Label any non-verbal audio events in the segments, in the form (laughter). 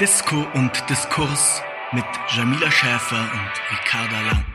Disco und Diskurs mit Jamila Schäfer und Ricarda Lang.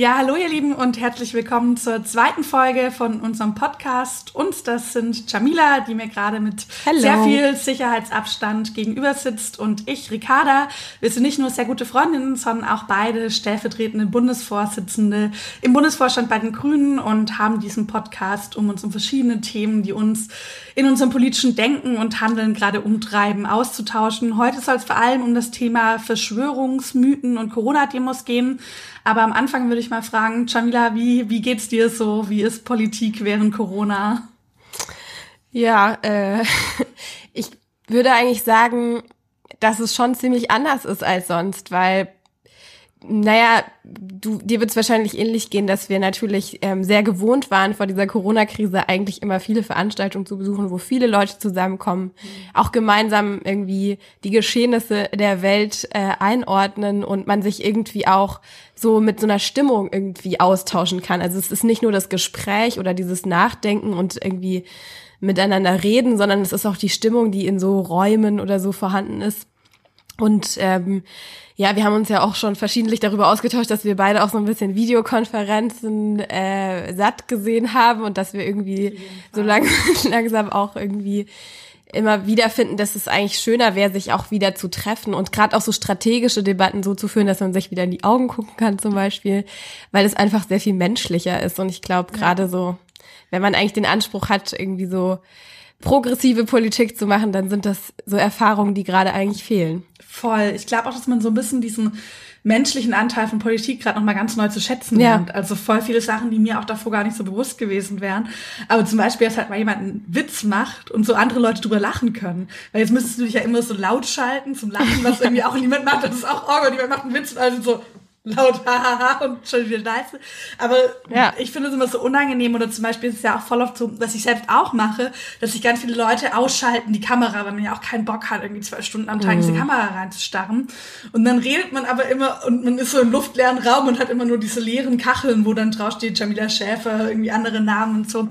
Ja, hallo ihr Lieben und herzlich willkommen zur zweiten Folge von unserem Podcast. Uns, das sind Jamila, die mir gerade mit Hello. sehr viel Sicherheitsabstand gegenüber sitzt und ich, Ricarda. Wir sind nicht nur sehr gute Freundinnen, sondern auch beide stellvertretende Bundesvorsitzende im Bundesvorstand bei den Grünen und haben diesen Podcast, um uns um verschiedene Themen, die uns in unserem politischen Denken und Handeln gerade umtreiben, auszutauschen. Heute soll es vor allem um das Thema Verschwörungsmythen und Corona-Demos gehen. Aber am Anfang würde ich mal fragen, Jamila, wie, wie geht's dir so? Wie ist Politik während Corona? Ja, äh, (laughs) ich würde eigentlich sagen, dass es schon ziemlich anders ist als sonst, weil naja, du, dir wird es wahrscheinlich ähnlich gehen, dass wir natürlich ähm, sehr gewohnt waren, vor dieser Corona-Krise eigentlich immer viele Veranstaltungen zu besuchen, wo viele Leute zusammenkommen, mhm. auch gemeinsam irgendwie die Geschehnisse der Welt äh, einordnen und man sich irgendwie auch so mit so einer Stimmung irgendwie austauschen kann. Also es ist nicht nur das Gespräch oder dieses Nachdenken und irgendwie miteinander reden, sondern es ist auch die Stimmung, die in so Räumen oder so vorhanden ist. Und ähm, ja, wir haben uns ja auch schon verschiedentlich darüber ausgetauscht, dass wir beide auch so ein bisschen Videokonferenzen äh, satt gesehen haben und dass wir irgendwie so lang, (laughs) langsam auch irgendwie immer wieder finden, dass es eigentlich schöner wäre, sich auch wieder zu treffen und gerade auch so strategische Debatten so zu führen, dass man sich wieder in die Augen gucken kann zum Beispiel, weil es einfach sehr viel menschlicher ist. Und ich glaube, gerade so, wenn man eigentlich den Anspruch hat, irgendwie so progressive Politik zu machen, dann sind das so Erfahrungen, die gerade eigentlich fehlen. Voll. Ich glaube auch, dass man so ein bisschen diesen menschlichen Anteil von Politik gerade noch mal ganz neu zu schätzen ja. lernt. Also voll viele Sachen, die mir auch davor gar nicht so bewusst gewesen wären. Aber zum Beispiel, dass halt mal jemand einen Witz macht und so andere Leute drüber lachen können. Weil jetzt müsstest du dich ja immer so laut schalten zum Lachen, was irgendwie auch (laughs) niemand macht. Das ist auch Orgo, niemand macht einen Witz und also so, laut (laughs) hahaha und schon wieder nice. Aber ja. ich finde es immer so unangenehm oder zum Beispiel ist es ja auch voll oft so, was ich selbst auch mache, dass sich ganz viele Leute ausschalten, die Kamera, weil man ja auch keinen Bock hat, irgendwie zwei Stunden am Tag mhm. in diese Kamera reinzustarren. Und dann redet man aber immer und man ist so im luftleeren Raum und hat immer nur diese leeren Kacheln, wo dann draufsteht Jamila Schäfer, irgendwie andere Namen und so.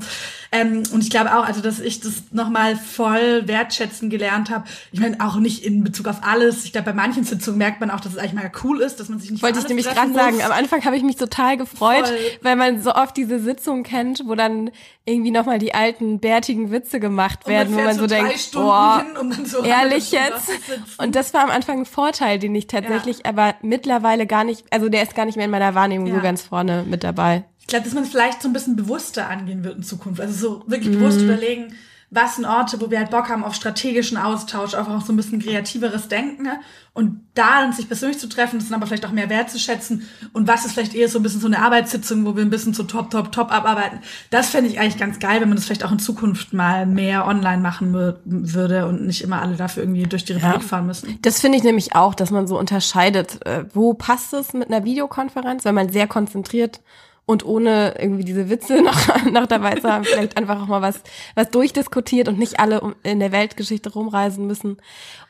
Ähm, und ich glaube auch, also dass ich das nochmal voll wertschätzen gelernt habe. Ich meine, auch nicht in Bezug auf alles. Ich glaube, bei manchen Sitzungen merkt man auch, dass es eigentlich mal cool ist, dass man sich nicht Wollte ich nämlich gerade sagen. Am Anfang habe ich mich total gefreut, voll. weil man so oft diese Sitzungen kennt, wo dann irgendwie nochmal die alten bärtigen Witze gemacht werden, man wo man so, so denkt, boah, hin, so ehrlich jetzt. Und das war am Anfang ein Vorteil, den ich tatsächlich, ja. aber mittlerweile gar nicht, also der ist gar nicht mehr in meiner Wahrnehmung ja. so ganz vorne mit dabei glaube, dass man vielleicht so ein bisschen bewusster angehen wird in Zukunft. Also so wirklich mhm. bewusst überlegen, was sind Orte, wo wir halt Bock haben auf strategischen Austausch, auf auch so ein bisschen kreativeres Denken ne? und da dann sich persönlich zu treffen, das dann aber vielleicht auch mehr wertzuschätzen und was ist vielleicht eher so ein bisschen so eine Arbeitssitzung, wo wir ein bisschen so top, top, top abarbeiten. Das fände ich eigentlich ganz geil, wenn man das vielleicht auch in Zukunft mal mehr online machen würde und nicht immer alle dafür irgendwie durch die Republik ja. fahren müssen. Das finde ich nämlich auch, dass man so unterscheidet, äh, wo passt es mit einer Videokonferenz, wenn man sehr konzentriert und ohne irgendwie diese Witze (laughs) noch, noch dabei zu haben, vielleicht einfach auch mal was, was durchdiskutiert und nicht alle in der Weltgeschichte rumreisen müssen.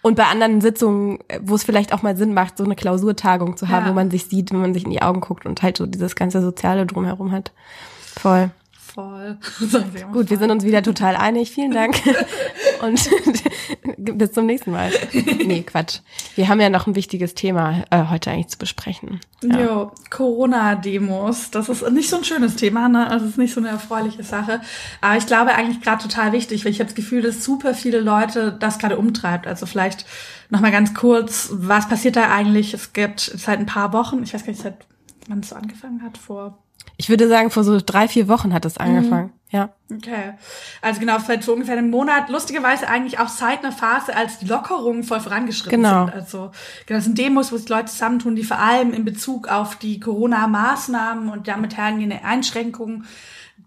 Und bei anderen Sitzungen, wo es vielleicht auch mal Sinn macht, so eine Klausurtagung zu haben, ja. wo man sich sieht, wenn man sich in die Augen guckt und halt so dieses ganze Soziale drumherum hat. Voll. Voll. (laughs) Gut, wir sind uns wieder total einig. Vielen Dank. (laughs) Und (laughs) bis zum nächsten Mal. Nee, Quatsch. Wir haben ja noch ein wichtiges Thema äh, heute eigentlich zu besprechen. Ja. Jo, Corona-Demos. Das ist nicht so ein schönes Thema, ne? Also es ist nicht so eine erfreuliche Sache. Aber ich glaube eigentlich gerade total wichtig, weil ich habe das Gefühl, dass super viele Leute das gerade umtreibt. Also vielleicht noch mal ganz kurz, was passiert da eigentlich? Es gibt seit ein paar Wochen, ich weiß gar nicht, seit wann es so angefangen hat, vor ich würde sagen, vor so drei, vier Wochen hat es mhm. angefangen. Mhm. Ja. Okay. Also genau, seit so ungefähr einem Monat, lustigerweise eigentlich auch seit einer Phase, als die Lockerungen voll vorangeschritten genau. sind. Also genau, das sind Demos, wo sich Leute zusammentun, die vor allem in Bezug auf die Corona-Maßnahmen und damit hergehende Einschränkungen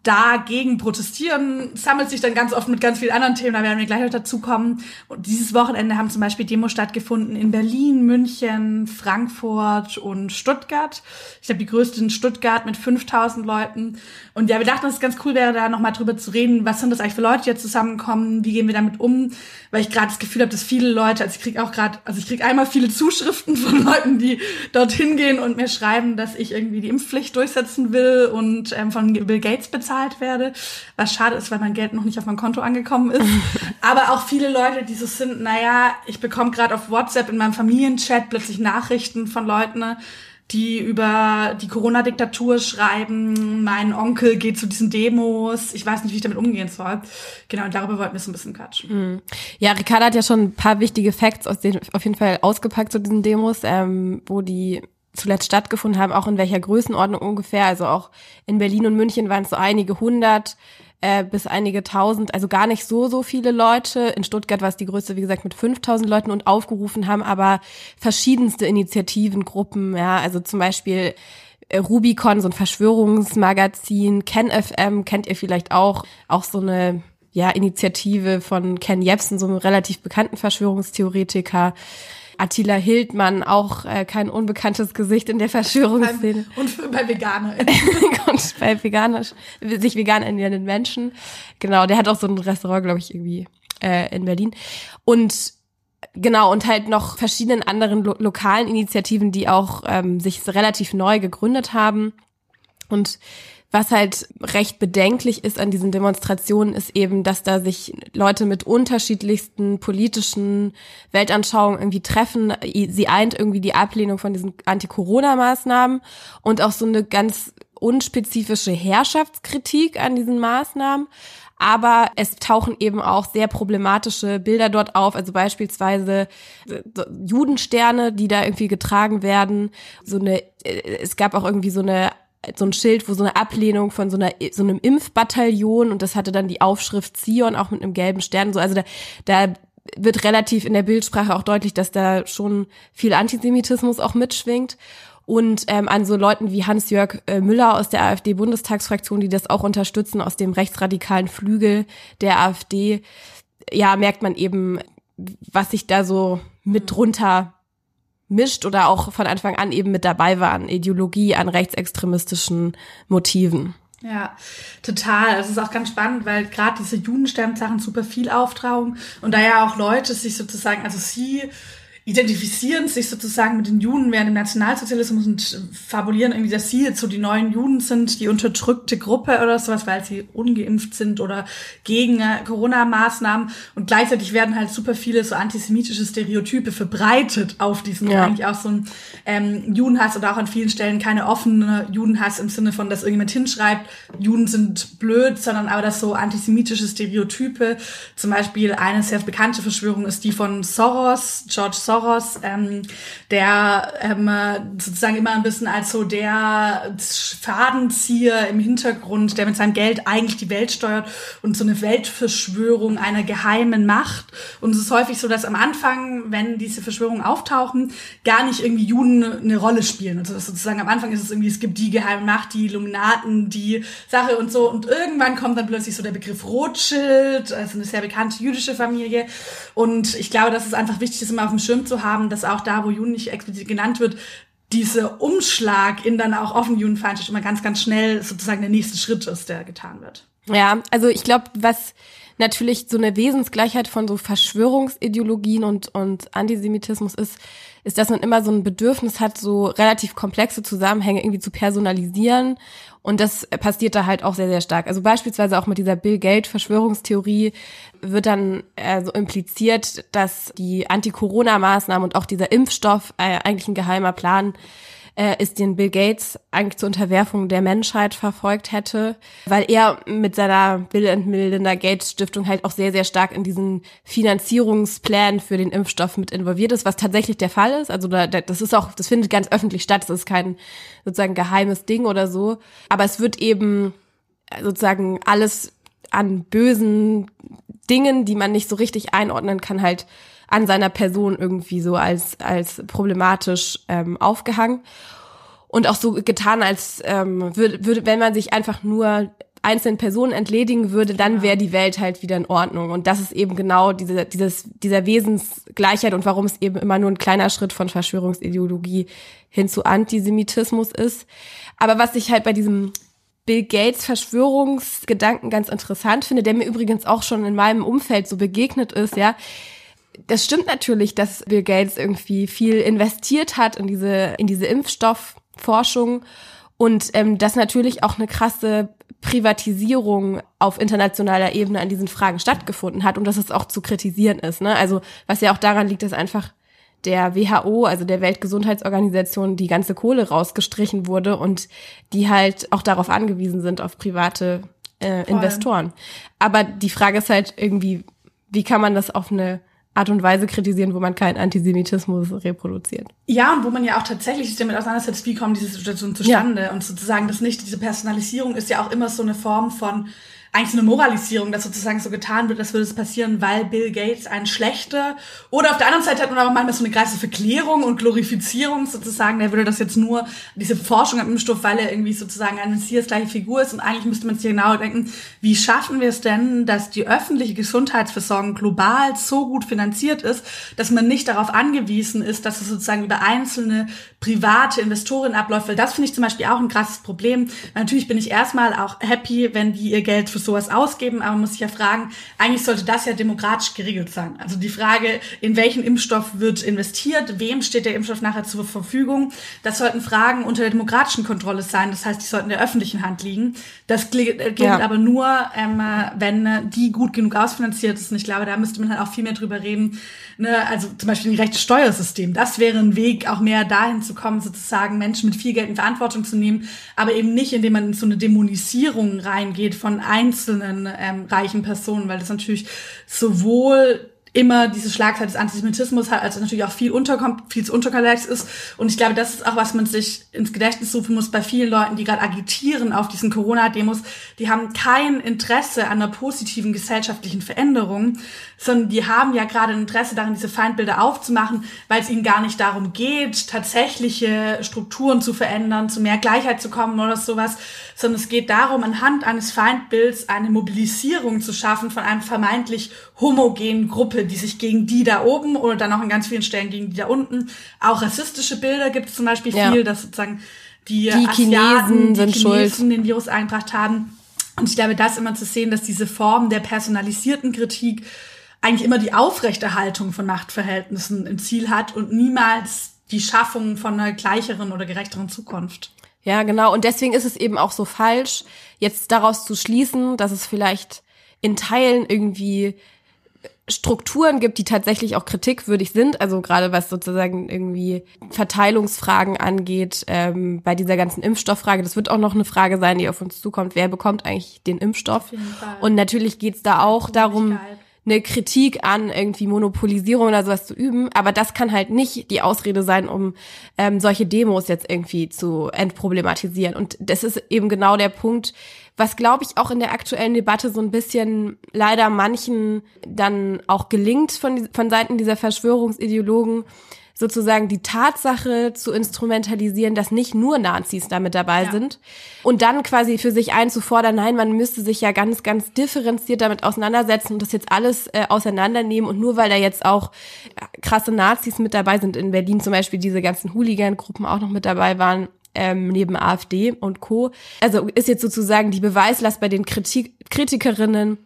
dagegen protestieren, sammelt sich dann ganz oft mit ganz vielen anderen Themen, da werden wir gleich noch dazu kommen. Und dieses Wochenende haben zum Beispiel Demos stattgefunden in Berlin, München, Frankfurt und Stuttgart. Ich glaube, die größte in Stuttgart mit 5000 Leuten. Und ja, wir dachten, dass es ganz cool wäre, da nochmal drüber zu reden, was sind das eigentlich für Leute, die jetzt zusammenkommen, wie gehen wir damit um, weil ich gerade das Gefühl habe, dass viele Leute, also ich kriege auch gerade, also ich kriege einmal viele Zuschriften (laughs) von Leuten, die dorthin gehen und mir schreiben, dass ich irgendwie die Impfpflicht durchsetzen will und ähm, von Bill Gates bezahlt bezahlt werde, was schade ist, weil mein Geld noch nicht auf mein Konto angekommen ist. (laughs) Aber auch viele Leute, die so sind, naja, ich bekomme gerade auf WhatsApp in meinem Familienchat plötzlich Nachrichten von Leuten, die über die Corona-Diktatur schreiben, mein Onkel geht zu diesen Demos, ich weiß nicht, wie ich damit umgehen soll. Genau, und darüber wollten wir so ein bisschen quatschen. Hm. Ja, Ricarda hat ja schon ein paar wichtige Facts aus den, auf jeden Fall ausgepackt zu diesen Demos, ähm, wo die zuletzt stattgefunden haben, auch in welcher Größenordnung ungefähr. Also auch in Berlin und München waren es so einige hundert äh, bis einige tausend, also gar nicht so, so viele Leute. In Stuttgart war es die größte, wie gesagt, mit 5000 Leuten und aufgerufen haben aber verschiedenste Initiativen, Gruppen, ja, also zum Beispiel äh, Rubicon, so ein Verschwörungsmagazin, KenFM, kennt ihr vielleicht auch, auch so eine ja, Initiative von Ken Jebsen, so einem relativ bekannten Verschwörungstheoretiker. Attila Hildmann, auch äh, kein unbekanntes Gesicht in der Verschwörungsszene. Und bei Veganern. und (laughs) bei Veganer, sich vegan ernährenden Menschen. Genau, der hat auch so ein Restaurant, glaube ich, irgendwie äh, in Berlin. Und genau, und halt noch verschiedenen anderen lo lokalen Initiativen, die auch ähm, sich relativ neu gegründet haben. Und was halt recht bedenklich ist an diesen Demonstrationen, ist eben, dass da sich Leute mit unterschiedlichsten politischen Weltanschauungen irgendwie treffen. Sie eint irgendwie die Ablehnung von diesen Anti-Corona-Maßnahmen und auch so eine ganz unspezifische Herrschaftskritik an diesen Maßnahmen. Aber es tauchen eben auch sehr problematische Bilder dort auf, also beispielsweise Judensterne, die da irgendwie getragen werden. So eine, äh, es gab auch irgendwie so eine so ein Schild, wo so eine Ablehnung von so einer so einem Impfbataillon und das hatte dann die Aufschrift Zion auch mit einem gelben Stern so. Also da da wird relativ in der Bildsprache auch deutlich, dass da schon viel Antisemitismus auch mitschwingt. Und ähm, an so Leuten wie Hans-Jörg äh, Müller aus der AfD-Bundestagsfraktion, die das auch unterstützen aus dem rechtsradikalen Flügel der AfD, ja merkt man eben, was sich da so mit drunter mischt oder auch von Anfang an eben mit dabei war an Ideologie, an rechtsextremistischen Motiven. Ja, total. Es ist auch ganz spannend, weil gerade diese Judensternsachen super viel auftrauen und da ja auch Leute sich sozusagen, also sie identifizieren sich sozusagen mit den Juden während dem Nationalsozialismus und fabulieren irgendwie, dass sie jetzt so die neuen Juden sind, die unterdrückte Gruppe oder sowas, weil sie ungeimpft sind oder gegen äh, Corona-Maßnahmen. Und gleichzeitig werden halt super viele so antisemitische Stereotype verbreitet auf diesen ja. eigentlich auch so ein ähm, Judenhass oder auch an vielen Stellen keine offene Judenhass im Sinne von, dass irgendjemand hinschreibt, Juden sind blöd, sondern aber dass so antisemitische Stereotype, zum Beispiel eine sehr bekannte Verschwörung ist die von Soros, George Soros, Soros, ähm, der ähm, sozusagen immer ein bisschen als so der Fadenzieher im Hintergrund, der mit seinem Geld eigentlich die Welt steuert und so eine Weltverschwörung einer geheimen Macht. Und es ist häufig so, dass am Anfang, wenn diese Verschwörungen auftauchen, gar nicht irgendwie Juden eine Rolle spielen. Also sozusagen am Anfang ist es irgendwie, es gibt die geheime Macht, die Illuminaten, die Sache und so. Und irgendwann kommt dann plötzlich so der Begriff Rothschild, also eine sehr bekannte jüdische Familie. Und ich glaube, dass es einfach wichtig ist, immer auf dem Schirm zu haben, dass auch da, wo Juden nicht explizit genannt wird, dieser Umschlag in dann auch offen Judenfeindschaft immer ganz, ganz schnell sozusagen der nächste Schritt ist, der getan wird. Ja, also ich glaube, was natürlich so eine Wesensgleichheit von so Verschwörungsideologien und, und Antisemitismus ist, ist, dass man immer so ein Bedürfnis hat, so relativ komplexe Zusammenhänge irgendwie zu personalisieren. Und das passiert da halt auch sehr, sehr stark. Also beispielsweise auch mit dieser Bill Gates Verschwörungstheorie wird dann äh, so impliziert, dass die Anti-Corona-Maßnahmen und auch dieser Impfstoff äh, eigentlich ein geheimer Plan äh, ist, den Bill Gates eigentlich zur Unterwerfung der Menschheit verfolgt hätte, weil er mit seiner Bill and Melinda Gates Stiftung halt auch sehr, sehr stark in diesen Finanzierungsplan für den Impfstoff mit involviert ist, was tatsächlich der Fall ist. Also da, das ist auch, das findet ganz öffentlich statt, das ist kein sozusagen geheimes Ding oder so. Aber es wird eben sozusagen alles an bösen Dingen, die man nicht so richtig einordnen kann, halt an seiner Person irgendwie so als, als problematisch ähm, aufgehangen. Und auch so getan, als ähm, würde, würde, wenn man sich einfach nur einzelnen Personen entledigen würde, dann wäre die Welt halt wieder in Ordnung. Und das ist eben genau diese, dieses, dieser Wesensgleichheit und warum es eben immer nur ein kleiner Schritt von Verschwörungsideologie hin zu Antisemitismus ist. Aber was ich halt bei diesem Bill Gates Verschwörungsgedanken ganz interessant finde, der mir übrigens auch schon in meinem Umfeld so begegnet ist, ja. Das stimmt natürlich, dass Bill Gates irgendwie viel investiert hat in diese, in diese Impfstoffforschung und ähm, dass natürlich auch eine krasse Privatisierung auf internationaler Ebene an diesen Fragen stattgefunden hat und dass es auch zu kritisieren ist. Ne? Also was ja auch daran liegt, dass einfach der WHO, also der Weltgesundheitsorganisation, die ganze Kohle rausgestrichen wurde und die halt auch darauf angewiesen sind, auf private äh, Investoren. Aber die Frage ist halt irgendwie, wie kann man das auf eine Art und Weise kritisieren, wo man keinen Antisemitismus reproduziert. Ja, und wo man ja auch tatsächlich sich damit auseinandersetzt, wie kommt diese Situation zustande. Ja. Und sozusagen das nicht, diese Personalisierung ist ja auch immer so eine Form von eigentlich so eine Moralisierung, dass sozusagen so getan wird, das würde es passieren, weil Bill Gates ein schlechter. Oder auf der anderen Seite hat man aber manchmal so eine krasse Verklärung und Glorifizierung sozusagen. Der würde das jetzt nur, diese Forschung am Impfstoff, weil er irgendwie sozusagen eine Messias-gleiche Figur ist. Und eigentlich müsste man sich genau denken, wie schaffen wir es denn, dass die öffentliche Gesundheitsversorgung global so gut finanziert ist, dass man nicht darauf angewiesen ist, dass es sozusagen über einzelne private Investoren abläuft. Weil das finde ich zum Beispiel auch ein krasses Problem. Natürlich bin ich erstmal auch happy, wenn die ihr Geld für sowas ausgeben, aber man muss sich ja fragen, eigentlich sollte das ja demokratisch geregelt sein. Also die Frage, in welchen Impfstoff wird investiert, wem steht der Impfstoff nachher zur Verfügung, das sollten Fragen unter der demokratischen Kontrolle sein. Das heißt, die sollten in der öffentlichen Hand liegen. Das gilt ja. aber nur, ähm, wenn die gut genug ausfinanziert ist. Und ich glaube, da müsste man halt auch viel mehr drüber reden. Ne? Also zum Beispiel ein gerechtes Steuersystem. Das wäre ein Weg, auch mehr dahin zu kommen, sozusagen Menschen mit viel Geld in Verantwortung zu nehmen, aber eben nicht, indem man in so eine Dämonisierung reingeht von ein einzelnen ähm, reichen Personen, weil das natürlich sowohl immer diese Schlagzeit des Antisemitismus hat, also natürlich auch viel unterkommt, viel unterkomplex ist. Und ich glaube, das ist auch, was man sich ins Gedächtnis rufen muss bei vielen Leuten, die gerade agitieren auf diesen Corona-Demos. Die haben kein Interesse an einer positiven gesellschaftlichen Veränderung, sondern die haben ja gerade ein Interesse daran, diese Feindbilder aufzumachen, weil es ihnen gar nicht darum geht, tatsächliche Strukturen zu verändern, zu mehr Gleichheit zu kommen oder sowas, sondern es geht darum, anhand eines Feindbilds eine Mobilisierung zu schaffen von einem vermeintlich homogenen Gruppe, die sich gegen die da oben oder dann auch an ganz vielen Stellen gegen die da unten. Auch rassistische Bilder gibt es zum Beispiel ja. viel, dass sozusagen die, die Asiaten, Chinesen, die Chinesen den Virus eingebracht haben. Und ich glaube, das immer zu sehen, dass diese Form der personalisierten Kritik eigentlich immer die Aufrechterhaltung von Machtverhältnissen im Ziel hat und niemals die Schaffung von einer gleicheren oder gerechteren Zukunft. Ja, genau. Und deswegen ist es eben auch so falsch, jetzt daraus zu schließen, dass es vielleicht in Teilen irgendwie Strukturen gibt, die tatsächlich auch kritikwürdig sind, also gerade was sozusagen irgendwie Verteilungsfragen angeht, ähm, bei dieser ganzen Impfstofffrage, das wird auch noch eine Frage sein, die auf uns zukommt, wer bekommt eigentlich den Impfstoff? Und natürlich geht's da auch darum, eine Kritik an irgendwie Monopolisierung oder sowas zu üben, aber das kann halt nicht die Ausrede sein, um ähm, solche Demos jetzt irgendwie zu entproblematisieren. Und das ist eben genau der Punkt, was glaube ich auch in der aktuellen Debatte so ein bisschen leider manchen dann auch gelingt von, von Seiten dieser Verschwörungsideologen, sozusagen die Tatsache zu instrumentalisieren, dass nicht nur Nazis damit dabei ja. sind und dann quasi für sich einzufordern, nein, man müsste sich ja ganz, ganz differenziert damit auseinandersetzen und das jetzt alles äh, auseinandernehmen und nur weil da jetzt auch äh, krasse Nazis mit dabei sind, in Berlin zum Beispiel diese ganzen Hooligan-Gruppen auch noch mit dabei waren, ähm, neben AfD und Co. Also ist jetzt sozusagen die Beweislast bei den Kritik Kritikerinnen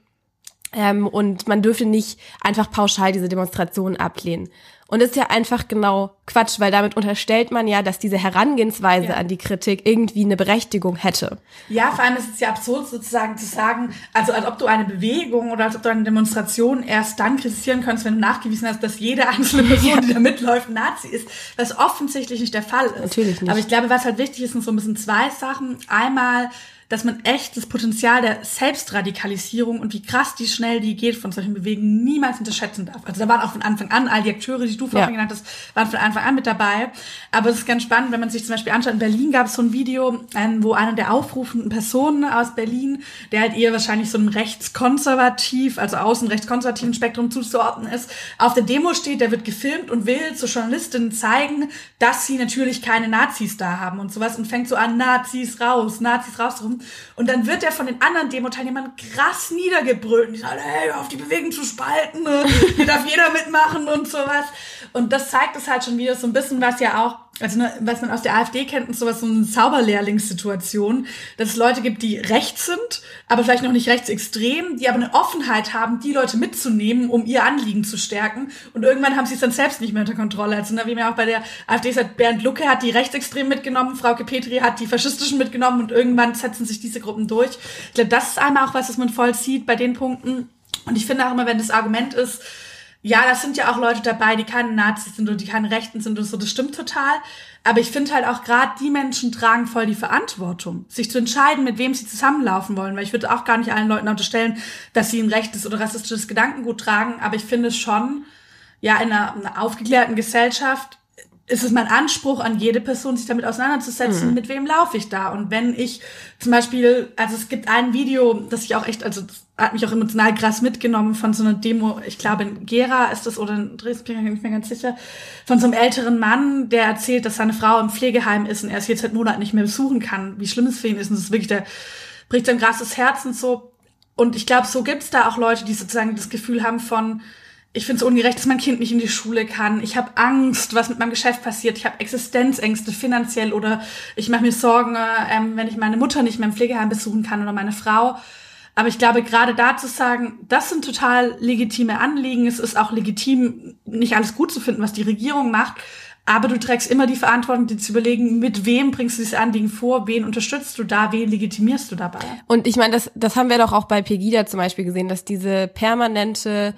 ähm, und man dürfte nicht einfach pauschal diese Demonstrationen ablehnen. Und das ist ja einfach genau Quatsch, weil damit unterstellt man ja, dass diese Herangehensweise ja. an die Kritik irgendwie eine Berechtigung hätte. Ja, vor allem ist es ja absurd sozusagen zu sagen, also als ob du eine Bewegung oder als ob du eine Demonstration erst dann kritisieren kannst, wenn du nachgewiesen hast, dass jede einzelne (laughs) Person, ja. die da mitläuft, Nazi ist, was offensichtlich nicht der Fall ist. Natürlich nicht. Aber ich glaube, was halt wichtig ist, sind so ein bisschen zwei Sachen. Einmal, dass man echt das Potenzial der Selbstradikalisierung und wie krass die schnell die geht von solchen Bewegungen niemals unterschätzen darf. Also da waren auch von Anfang an all die Akteure, die du vorhin ja. genannt hast, waren von Anfang an mit dabei. Aber es ist ganz spannend, wenn man sich zum Beispiel anschaut, in Berlin gab es so ein Video, ähm, wo einer der aufrufenden Personen aus Berlin, der halt eher wahrscheinlich so einem rechtskonservativ, also außen rechtskonservativen Spektrum zuzuordnen ist, auf der Demo steht, der wird gefilmt und will zur Journalistin zeigen, dass sie natürlich keine Nazis da haben und sowas und fängt so an, Nazis raus, Nazis raus Und dann wird er von den anderen Demo-Teilnehmern krass niedergebrüllt. Und die sagen, hey, auf die Bewegung zu spalten, ne? (laughs) hier darf jeder mitmachen und sowas. Und das zeigt es halt schon wieder so ein bisschen, was ja auch also ne, was man aus der AfD kennt, ist sowas so eine Zauberlehrlingssituation, dass es Leute gibt, die rechts sind, aber vielleicht noch nicht rechtsextrem, die aber eine Offenheit haben, die Leute mitzunehmen, um ihr Anliegen zu stärken. Und irgendwann haben sie es dann selbst nicht mehr unter Kontrolle. Also ne, wie man auch bei der AfD sagt, Bernd Lucke hat die rechtsextremen mitgenommen, Frauke Petri hat die faschistischen mitgenommen und irgendwann setzen sich diese Gruppen durch. Ich glaube, das ist einmal auch was, was man voll sieht bei den Punkten. Und ich finde auch immer, wenn das Argument ist, ja, das sind ja auch Leute dabei, die keine Nazis sind und die keine Rechten sind und so, das stimmt total. Aber ich finde halt auch gerade die Menschen tragen voll die Verantwortung, sich zu entscheiden, mit wem sie zusammenlaufen wollen. Weil ich würde auch gar nicht allen Leuten unterstellen, dass sie ein rechtes oder rassistisches Gedankengut tragen. Aber ich finde schon, ja, in einer, einer aufgeklärten Gesellschaft ist es mein Anspruch an jede Person, sich damit auseinanderzusetzen, mhm. mit wem laufe ich da. Und wenn ich zum Beispiel, also es gibt ein Video, das ich auch echt, also hat mich auch emotional krass mitgenommen von so einer Demo, ich glaube in Gera ist das oder in Dresden, bin ich nicht mehr ganz sicher, von so einem älteren Mann, der erzählt, dass seine Frau im Pflegeheim ist und er es jetzt seit Monaten nicht mehr besuchen kann, wie schlimm es für ihn ist. Und das ist wirklich, der bricht sein krasses Herz und so. Und ich glaube, so gibt's da auch Leute, die sozusagen das Gefühl haben von, ich finde es ungerecht, dass mein Kind nicht in die Schule kann. Ich habe Angst, was mit meinem Geschäft passiert. Ich habe Existenzängste finanziell oder ich mache mir Sorgen, ähm, wenn ich meine Mutter nicht mehr im Pflegeheim besuchen kann oder meine Frau. Aber ich glaube, gerade da zu sagen, das sind total legitime Anliegen. Es ist auch legitim, nicht alles gut zu finden, was die Regierung macht. Aber du trägst immer die Verantwortung, dir zu überlegen, mit wem bringst du dieses Anliegen vor, wen unterstützt du da, wen legitimierst du dabei. Und ich meine, das, das haben wir doch auch bei Pegida zum Beispiel gesehen, dass diese permanente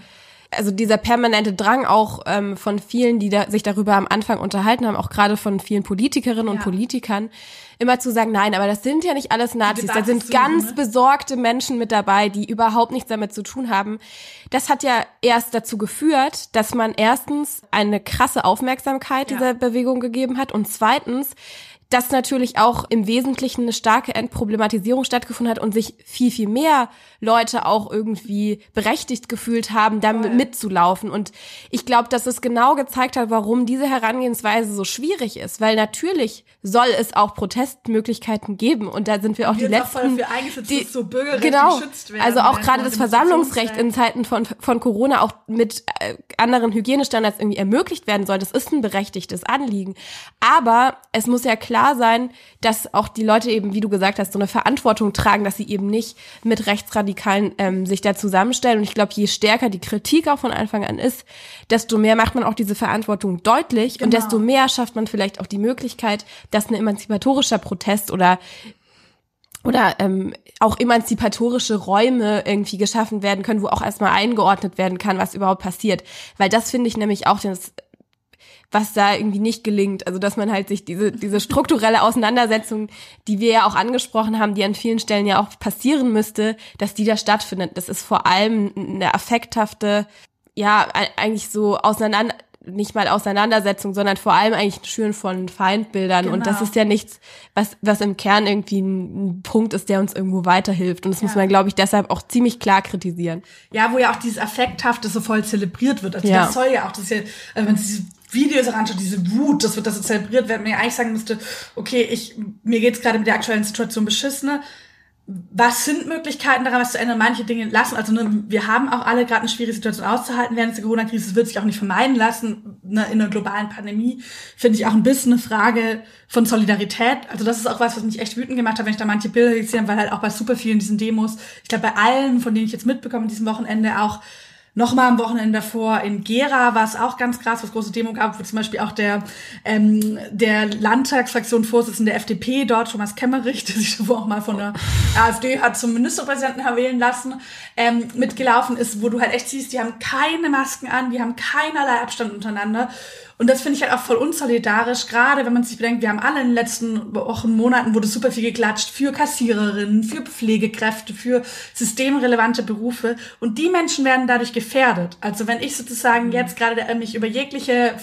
also dieser permanente Drang auch ähm, von vielen, die da, sich darüber am Anfang unterhalten haben, auch gerade von vielen Politikerinnen ja. und Politikern, immer zu sagen, nein, aber das sind ja nicht alles Nazis, da sind ganz ne? besorgte Menschen mit dabei, die überhaupt nichts damit zu tun haben. Das hat ja erst dazu geführt, dass man erstens eine krasse Aufmerksamkeit ja. dieser Bewegung gegeben hat und zweitens dass natürlich auch im Wesentlichen eine starke Entproblematisierung stattgefunden hat und sich viel, viel mehr Leute auch irgendwie berechtigt gefühlt haben, damit mitzulaufen. Und ich glaube, dass es genau gezeigt hat, warum diese Herangehensweise so schwierig ist. Weil natürlich soll es auch Protestmöglichkeiten geben. Und da sind wir auch die Letzten, die, so genau, also auch gerade das Versammlungsrecht in Zeiten von, von Corona auch mit äh, anderen Hygienestandards irgendwie ermöglicht werden soll. Das ist ein berechtigtes Anliegen. Aber es muss ja klar klar sein, dass auch die Leute eben, wie du gesagt hast, so eine Verantwortung tragen, dass sie eben nicht mit Rechtsradikalen ähm, sich da zusammenstellen. Und ich glaube, je stärker die Kritik auch von Anfang an ist, desto mehr macht man auch diese Verantwortung deutlich genau. und desto mehr schafft man vielleicht auch die Möglichkeit, dass ein emanzipatorischer Protest oder oder ähm, auch emanzipatorische Räume irgendwie geschaffen werden können, wo auch erstmal eingeordnet werden kann, was überhaupt passiert. Weil das finde ich nämlich auch das was da irgendwie nicht gelingt. Also dass man halt sich diese, diese strukturelle Auseinandersetzung, die wir ja auch angesprochen haben, die an vielen Stellen ja auch passieren müsste, dass die da stattfindet. Das ist vor allem eine affekthafte, ja, eigentlich so auseinander, nicht mal Auseinandersetzung, sondern vor allem eigentlich ein Schüren von Feindbildern. Genau. Und das genau. ist ja nichts, was, was im Kern irgendwie ein, Punkt ist, der uns irgendwo weiterhilft. Und das ja. muss man, glaube ich, deshalb auch ziemlich klar kritisieren. Ja, wo ja auch dieses Affekthafte so voll zelebriert wird. Also ja. das soll ja auch, das ist ja, also wenn diese Videos heranschaut, diese Wut, das wird das so zelebriert, wenn man ja eigentlich sagen müsste, okay, ich, mir geht's gerade mit der aktuellen Situation beschissen. Was sind Möglichkeiten daran, was zu ändern? Manche Dinge lassen, also ne, wir haben auch alle gerade eine schwierige Situation auszuhalten während der Corona-Krise. Wird sich auch nicht vermeiden lassen. Ne, in einer globalen Pandemie finde ich auch ein bisschen eine Frage von Solidarität. Also das ist auch was, was mich echt wütend gemacht hat, wenn ich da manche Bilder gesehen habe, weil halt auch bei super vielen diesen Demos, ich glaube bei allen, von denen ich jetzt mitbekomme, diesem Wochenende auch Nochmal am Wochenende davor in Gera war es auch ganz krass, was große Demo gab, wo zum Beispiel auch der, ähm, der Landtagsfraktion Vorsitzende der FDP dort, Thomas Kemmerich, der sich auch mal von der AfD hat zum Ministerpräsidenten wählen lassen, ähm, mitgelaufen ist, wo du halt echt siehst, die haben keine Masken an, die haben keinerlei Abstand untereinander. Und das finde ich halt auch voll unsolidarisch, gerade wenn man sich bedenkt, wir haben alle in den letzten Wochen, Monaten wurde super viel geklatscht für Kassiererinnen, für Pflegekräfte, für systemrelevante Berufe. Und die Menschen werden dadurch gefährdet. Also wenn ich sozusagen mhm. jetzt gerade mich über jegliche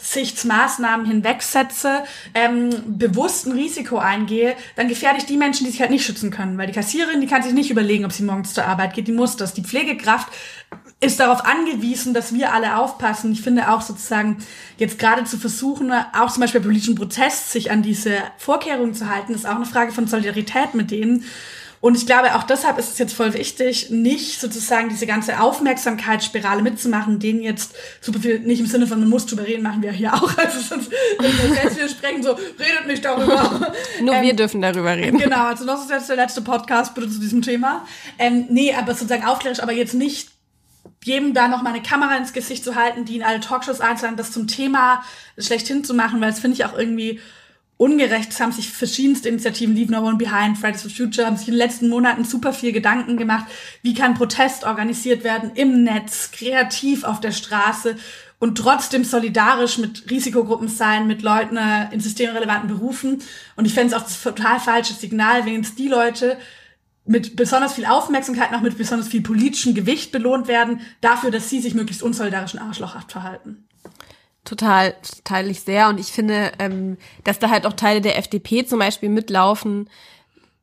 Vorsichtsmaßnahmen hinwegsetze, ähm, bewusst ein Risiko eingehe, dann gefährde ich die Menschen, die sich halt nicht schützen können. Weil die Kassiererin, die kann sich nicht überlegen, ob sie morgens zur Arbeit geht, die muss das. Die Pflegekraft ist darauf angewiesen, dass wir alle aufpassen. Ich finde auch sozusagen jetzt gerade zu versuchen, auch zum Beispiel politischen Prozess sich an diese Vorkehrungen zu halten, ist auch eine Frage von Solidarität mit denen. Und ich glaube, auch deshalb ist es jetzt voll wichtig, nicht sozusagen diese ganze Aufmerksamkeitsspirale mitzumachen, denen jetzt super viel, nicht im Sinne von, man muss drüber reden, machen wir hier auch. (laughs) Also sonst, wenn wir selbst wieder sprechen, so, redet nicht darüber. (laughs) Nur ähm, wir dürfen darüber reden. Genau, also das ist jetzt der letzte Podcast bitte zu diesem Thema. Ähm, nee, aber sozusagen aufklärisch, aber jetzt nicht jedem da noch mal eine Kamera ins Gesicht zu halten, die in alle Talkshows einzuladen, das zum Thema schlechthin zu machen, weil das finde ich auch irgendwie ungerecht. Es haben sich verschiedenste Initiativen, Leave No One Behind, Fridays for Future, haben sich in den letzten Monaten super viel Gedanken gemacht, wie kann Protest organisiert werden im Netz, kreativ auf der Straße und trotzdem solidarisch mit Risikogruppen sein, mit Leuten äh, in systemrelevanten Berufen. Und ich fände es auch das total falsche Signal, wenn jetzt die Leute mit besonders viel Aufmerksamkeit, noch mit besonders viel politischem Gewicht belohnt werden, dafür, dass sie sich möglichst unsolidarisch und arschlochhaft verhalten. Total, teile ich sehr. Und ich finde, ähm, dass da halt auch Teile der FDP zum Beispiel mitlaufen,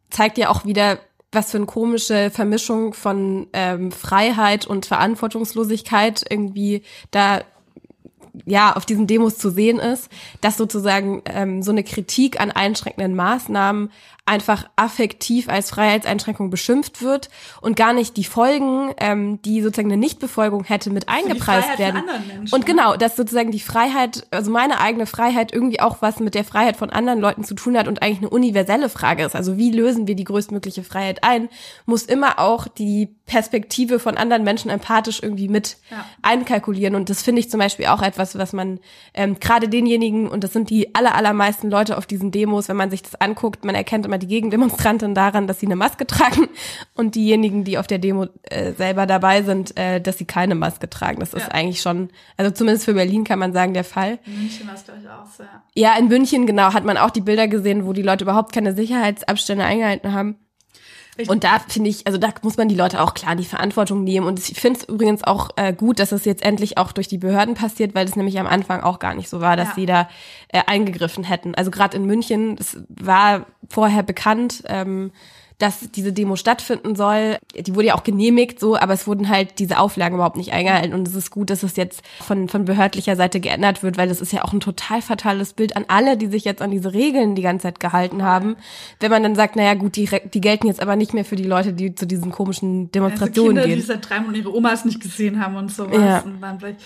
zeigt ja auch wieder, was für eine komische Vermischung von ähm, Freiheit und Verantwortungslosigkeit irgendwie da ja auf diesen Demos zu sehen ist, dass sozusagen ähm, so eine Kritik an einschränkenden Maßnahmen einfach affektiv als Freiheitseinschränkung beschimpft wird und gar nicht die Folgen, ähm, die sozusagen eine Nichtbefolgung hätte, mit eingepreist werden. Und genau, dass sozusagen die Freiheit, also meine eigene Freiheit irgendwie auch was mit der Freiheit von anderen Leuten zu tun hat und eigentlich eine universelle Frage ist. Also wie lösen wir die größtmögliche Freiheit ein, muss immer auch die Perspektive von anderen Menschen empathisch irgendwie mit ja. einkalkulieren. Und das finde ich zum Beispiel auch etwas, was man ähm, gerade denjenigen, und das sind die aller, allermeisten Leute auf diesen Demos, wenn man sich das anguckt, man erkennt immer immer die Gegendemonstranten daran, dass sie eine Maske tragen und diejenigen, die auf der Demo äh, selber dabei sind, äh, dass sie keine Maske tragen. Das ja. ist eigentlich schon, also zumindest für Berlin kann man sagen, der Fall. In München war es, glaube ich, auch so, ja. Ja, in München, genau, hat man auch die Bilder gesehen, wo die Leute überhaupt keine Sicherheitsabstände eingehalten haben. Richtig. Und da finde ich, also da muss man die Leute auch klar die Verantwortung nehmen. Und ich finde es übrigens auch äh, gut, dass es jetzt endlich auch durch die Behörden passiert, weil es nämlich am Anfang auch gar nicht so war, dass ja. sie da äh, eingegriffen hätten. Also gerade in München, das war vorher bekannt, ähm, dass diese Demo stattfinden soll. Die wurde ja auch genehmigt, so, aber es wurden halt diese Auflagen überhaupt nicht eingehalten. Und es ist gut, dass es jetzt von, von behördlicher Seite geändert wird, weil das ist ja auch ein total fatales Bild an alle, die sich jetzt an diese Regeln die ganze Zeit gehalten haben. Wenn man dann sagt, naja, gut, die, die gelten jetzt aber nicht mehr für die Leute, die zu diesen komischen Demonstrationen also Kinder, gehen. die seit drei Monaten ihre Omas nicht gesehen haben und sowas. Ja. Und waren vielleicht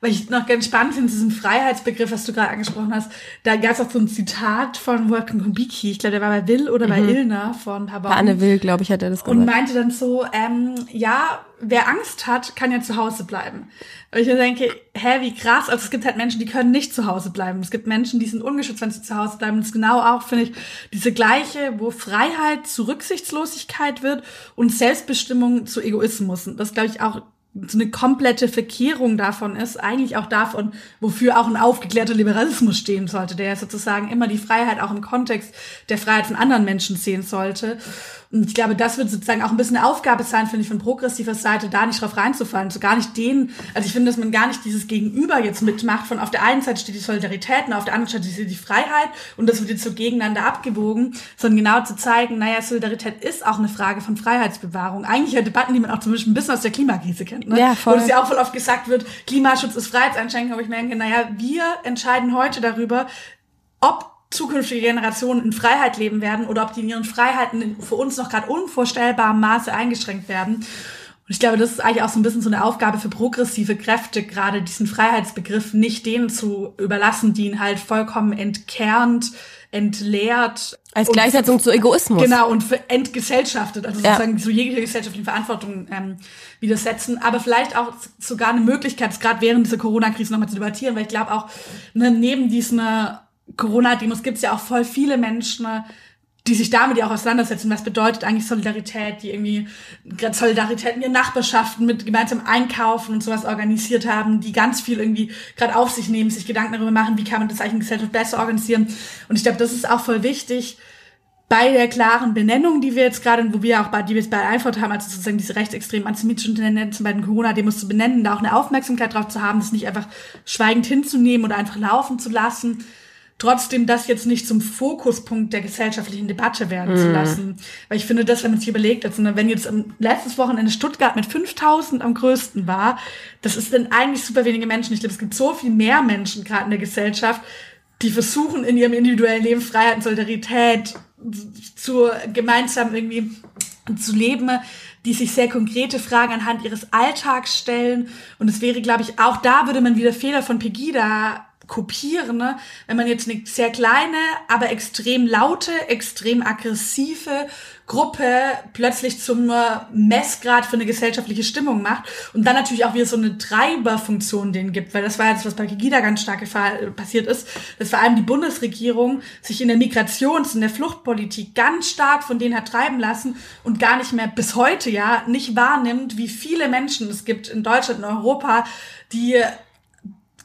weil ich noch ganz spannend finde, diesen Freiheitsbegriff, was du gerade angesprochen hast, da gab es auch so ein Zitat von Wolfgang Kubicki, ich glaube, der war bei Will oder bei mhm. Ilna vor ein paar Wochen. Bei Anne Will, glaube ich, hat er das gesagt. Und meinte dann so, ähm, ja, wer Angst hat, kann ja zu Hause bleiben. Und ich mir denke, hä, wie krass, also es gibt halt Menschen, die können nicht zu Hause bleiben. Es gibt Menschen, die sind ungeschützt, wenn sie zu Hause bleiben. Und ist genau auch, finde ich, diese gleiche, wo Freiheit zu Rücksichtslosigkeit wird und Selbstbestimmung zu Egoismus. Und das glaube ich auch so eine komplette Verkehrung davon ist, eigentlich auch davon, wofür auch ein aufgeklärter Liberalismus stehen sollte, der sozusagen immer die Freiheit auch im Kontext der Freiheit von anderen Menschen sehen sollte. Und ich glaube, das wird sozusagen auch ein bisschen eine Aufgabe sein, finde ich, von progressiver Seite, da nicht drauf reinzufallen, so gar nicht den, also ich finde, dass man gar nicht dieses Gegenüber jetzt mitmacht, von auf der einen Seite steht die Solidarität und auf der anderen Seite steht die Freiheit und das wird jetzt so gegeneinander abgewogen, sondern genau zu zeigen, naja, Solidarität ist auch eine Frage von Freiheitsbewahrung. Eigentlich ja Debatten, die man auch zum Beispiel ein bisschen aus der Klimakrise kennt, ne? Ja, voll. Wo es ja auch voll oft gesagt wird, Klimaschutz ist Freiheitseinschränkung, aber ich merke, naja, wir entscheiden heute darüber, ob zukünftige Generationen in Freiheit leben werden oder ob die in ihren Freiheiten in für uns noch gerade unvorstellbarem Maße eingeschränkt werden. Und ich glaube, das ist eigentlich auch so ein bisschen so eine Aufgabe für progressive Kräfte, gerade diesen Freiheitsbegriff nicht denen zu überlassen, die ihn halt vollkommen entkernt, entleert. Als Gleichsetzung zu Egoismus. Genau, und entgesellschaftet, also ja. sozusagen so jegliche gesellschaftliche Verantwortung ähm, widersetzen, aber vielleicht auch sogar eine Möglichkeit, gerade während dieser Corona-Krise nochmal zu debattieren, weil ich glaube auch, ne, neben diesen Corona-Demos gibt es ja auch voll viele Menschen, die sich damit ja auch auseinandersetzen. Was bedeutet eigentlich Solidarität, die irgendwie Solidarität in ihren Nachbarschaften mit gemeinsam Einkaufen und sowas organisiert haben, die ganz viel irgendwie gerade auf sich nehmen, sich Gedanken darüber machen, wie kann man das eigentlich in Gesellschaft besser organisieren. Und ich glaube, das ist auch voll wichtig, bei der klaren Benennung, die wir jetzt gerade, wo wir auch bei, die wir jetzt bei Einfort haben, also sozusagen diese rechtsextremen antisemitischen Tendenzen bei den Corona-Demos zu benennen, da auch eine Aufmerksamkeit drauf zu haben, das nicht einfach schweigend hinzunehmen oder einfach laufen zu lassen, trotzdem das jetzt nicht zum Fokuspunkt der gesellschaftlichen Debatte werden mm. zu mhm. lassen. Weil ich finde, das, wenn man sich überlegt, also wenn jetzt am letztes Wochenende Stuttgart mit 5000 am größten war, das ist dann eigentlich super wenige Menschen. Ich glaube, es gibt so viel mehr Menschen gerade in der Gesellschaft, die versuchen in ihrem individuellen Leben Freiheit und Solidarität zu gemeinsam irgendwie zu leben, die sich sehr konkrete Fragen anhand ihres Alltags stellen. Und es wäre, glaube ich, auch da würde man wieder Fehler von Pegida kopieren, ne? wenn man jetzt eine sehr kleine, aber extrem laute, extrem aggressive Gruppe plötzlich zum Messgrad für eine gesellschaftliche Stimmung macht und dann natürlich auch wieder so eine Treiberfunktion denen gibt, weil das war jetzt, was bei Gigida ganz stark passiert ist, dass vor allem die Bundesregierung sich in der Migrations- und der Fluchtpolitik ganz stark von denen hat treiben lassen und gar nicht mehr bis heute ja nicht wahrnimmt, wie viele Menschen es gibt in Deutschland, in Europa, die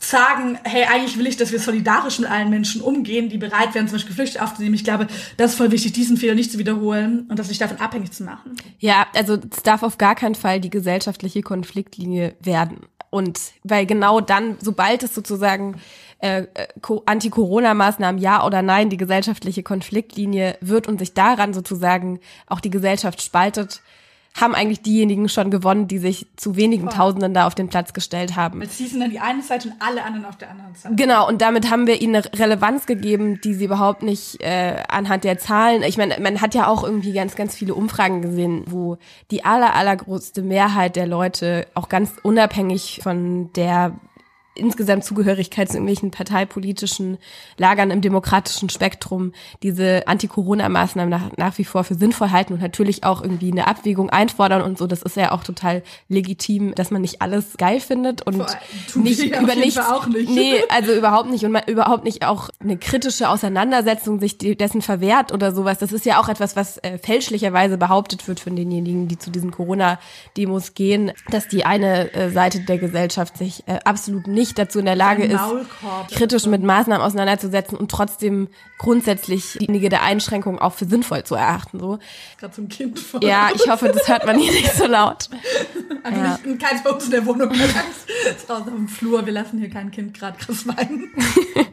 sagen, hey, eigentlich will ich, dass wir solidarisch mit allen Menschen umgehen, die bereit wären, zum Beispiel Geflüchtete aufzunehmen. Ich glaube, das ist voll wichtig, diesen Fehler nicht zu wiederholen und das nicht davon abhängig zu machen. Ja, also es darf auf gar keinen Fall die gesellschaftliche Konfliktlinie werden. Und weil genau dann, sobald es sozusagen äh, äh Anti-Corona-Maßnahmen ja oder nein die gesellschaftliche Konfliktlinie wird und sich daran sozusagen auch die Gesellschaft spaltet, haben eigentlich diejenigen schon gewonnen, die sich zu wenigen Voll. Tausenden da auf den Platz gestellt haben. Jetzt hießen dann die eine Seite und alle anderen auf der anderen Seite. Genau, und damit haben wir ihnen eine Relevanz gegeben, die sie überhaupt nicht äh, anhand der Zahlen. Ich meine, man hat ja auch irgendwie ganz, ganz viele Umfragen gesehen, wo die aller, allergrößte Mehrheit der Leute auch ganz unabhängig von der insgesamt Zugehörigkeit zu irgendwelchen parteipolitischen Lagern im demokratischen Spektrum diese Anti-Corona-Maßnahmen nach, nach wie vor für sinnvoll halten und natürlich auch irgendwie eine Abwägung einfordern und so. Das ist ja auch total legitim, dass man nicht alles geil findet und nicht über nichts, auch nicht. nee, also überhaupt nicht und man überhaupt nicht auch eine kritische Auseinandersetzung sich dessen verwehrt oder sowas. Das ist ja auch etwas, was äh, fälschlicherweise behauptet wird von denjenigen, die zu diesen Corona-Demos gehen, dass die eine äh, Seite der Gesellschaft sich äh, absolut nicht nicht dazu in der Lage ist, kritisch mit Maßnahmen auseinanderzusetzen und trotzdem grundsätzlich diejenige der Einschränkungen auch für sinnvoll zu erachten. So. Gerade zum Kind vor. Ja, ich hoffe, das hört man hier nicht so laut. (laughs) Also ja. nicht, keins bei uns in der Wohnung. (laughs) Das ist auf dem Flur. Wir lassen hier kein Kind gerade krass weinen. (laughs)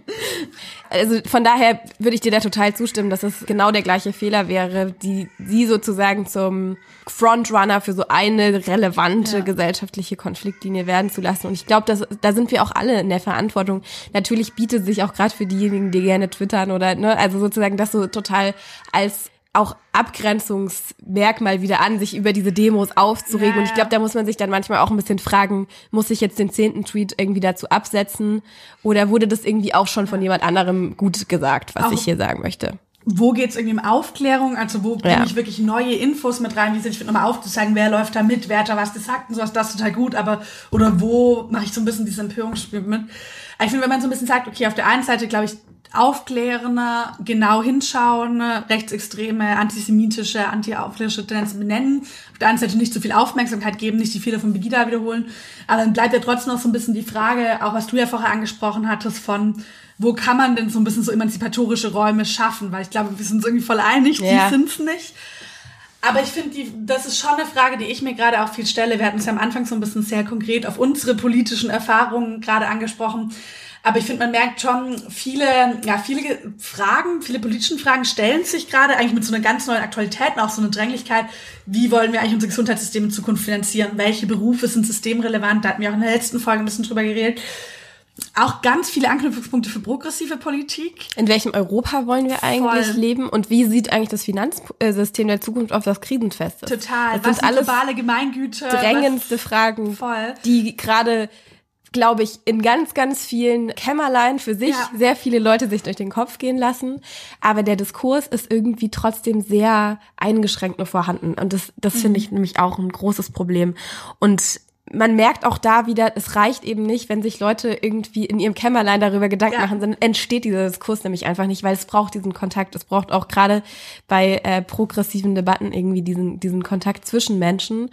Also von daher würde ich dir da total zustimmen, dass es genau der gleiche Fehler wäre, die sie sozusagen zum Frontrunner für so eine relevante ja. gesellschaftliche Konfliktlinie werden zu lassen. Und ich glaube, da sind wir auch alle in der Verantwortung. Natürlich bietet sich auch gerade für diejenigen, die gerne twittern oder ne, also sozusagen das so total als auch Abgrenzungsmerkmal wieder an, sich über diese Demos aufzuregen. Ja, und ich glaube, da muss man sich dann manchmal auch ein bisschen fragen, muss ich jetzt den zehnten Tweet irgendwie dazu absetzen? Oder wurde das irgendwie auch schon von jemand anderem gut gesagt, was auch ich hier sagen möchte? Wo geht's irgendwie um Aufklärung? Also wo bringe ja. ich wirklich neue Infos mit rein? Wie sind ich nochmal aufzuzeigen, wer läuft da mit, wer hat da was gesagt und sowas, das ist total gut, aber oder wo mache ich so ein bisschen dieses Empörungsspiel mit? ich finde, wenn man so ein bisschen sagt, okay, auf der einen Seite, glaube ich, aufklären, genau hinschauen, rechtsextreme, antisemitische, anti-aufklärische Tendenzen benennen, auf der einen Seite nicht so viel Aufmerksamkeit geben, nicht die Fehler von Begida wiederholen, aber dann bleibt ja trotzdem noch so ein bisschen die Frage, auch was du ja vorher angesprochen hattest, von wo kann man denn so ein bisschen so emanzipatorische Räume schaffen, weil ich glaube, wir sind uns irgendwie voll einig, ja. die sind's nicht. Aber ich finde, das ist schon eine Frage, die ich mir gerade auch viel stelle. Wir hatten es ja am Anfang so ein bisschen sehr konkret auf unsere politischen Erfahrungen gerade angesprochen. Aber ich finde, man merkt schon, viele, ja, viele Fragen, viele politischen Fragen stellen sich gerade eigentlich mit so einer ganz neuen Aktualität und auch so einer Dringlichkeit. Wie wollen wir eigentlich unser Gesundheitssystem in Zukunft finanzieren? Welche Berufe sind systemrelevant? Da hatten wir auch in der letzten Folge ein bisschen drüber geredet. Auch ganz viele Anknüpfungspunkte für progressive Politik. In welchem Europa wollen wir eigentlich Voll. leben und wie sieht eigentlich das Finanzsystem der Zukunft auf das Krisenfest? Total. Das was sind alles globale Gemeingüter? Drängendste Fragen, Voll. die gerade glaube ich, in ganz, ganz vielen Kämmerlein für sich ja. sehr viele Leute sich durch den Kopf gehen lassen. Aber der Diskurs ist irgendwie trotzdem sehr eingeschränkt nur vorhanden. Und das, das mhm. finde ich nämlich auch ein großes Problem. Und man merkt auch da wieder, es reicht eben nicht, wenn sich Leute irgendwie in ihrem Kämmerlein darüber Gedanken ja. machen, dann entsteht dieser Diskurs nämlich einfach nicht, weil es braucht diesen Kontakt. Es braucht auch gerade bei äh, progressiven Debatten irgendwie diesen, diesen Kontakt zwischen Menschen.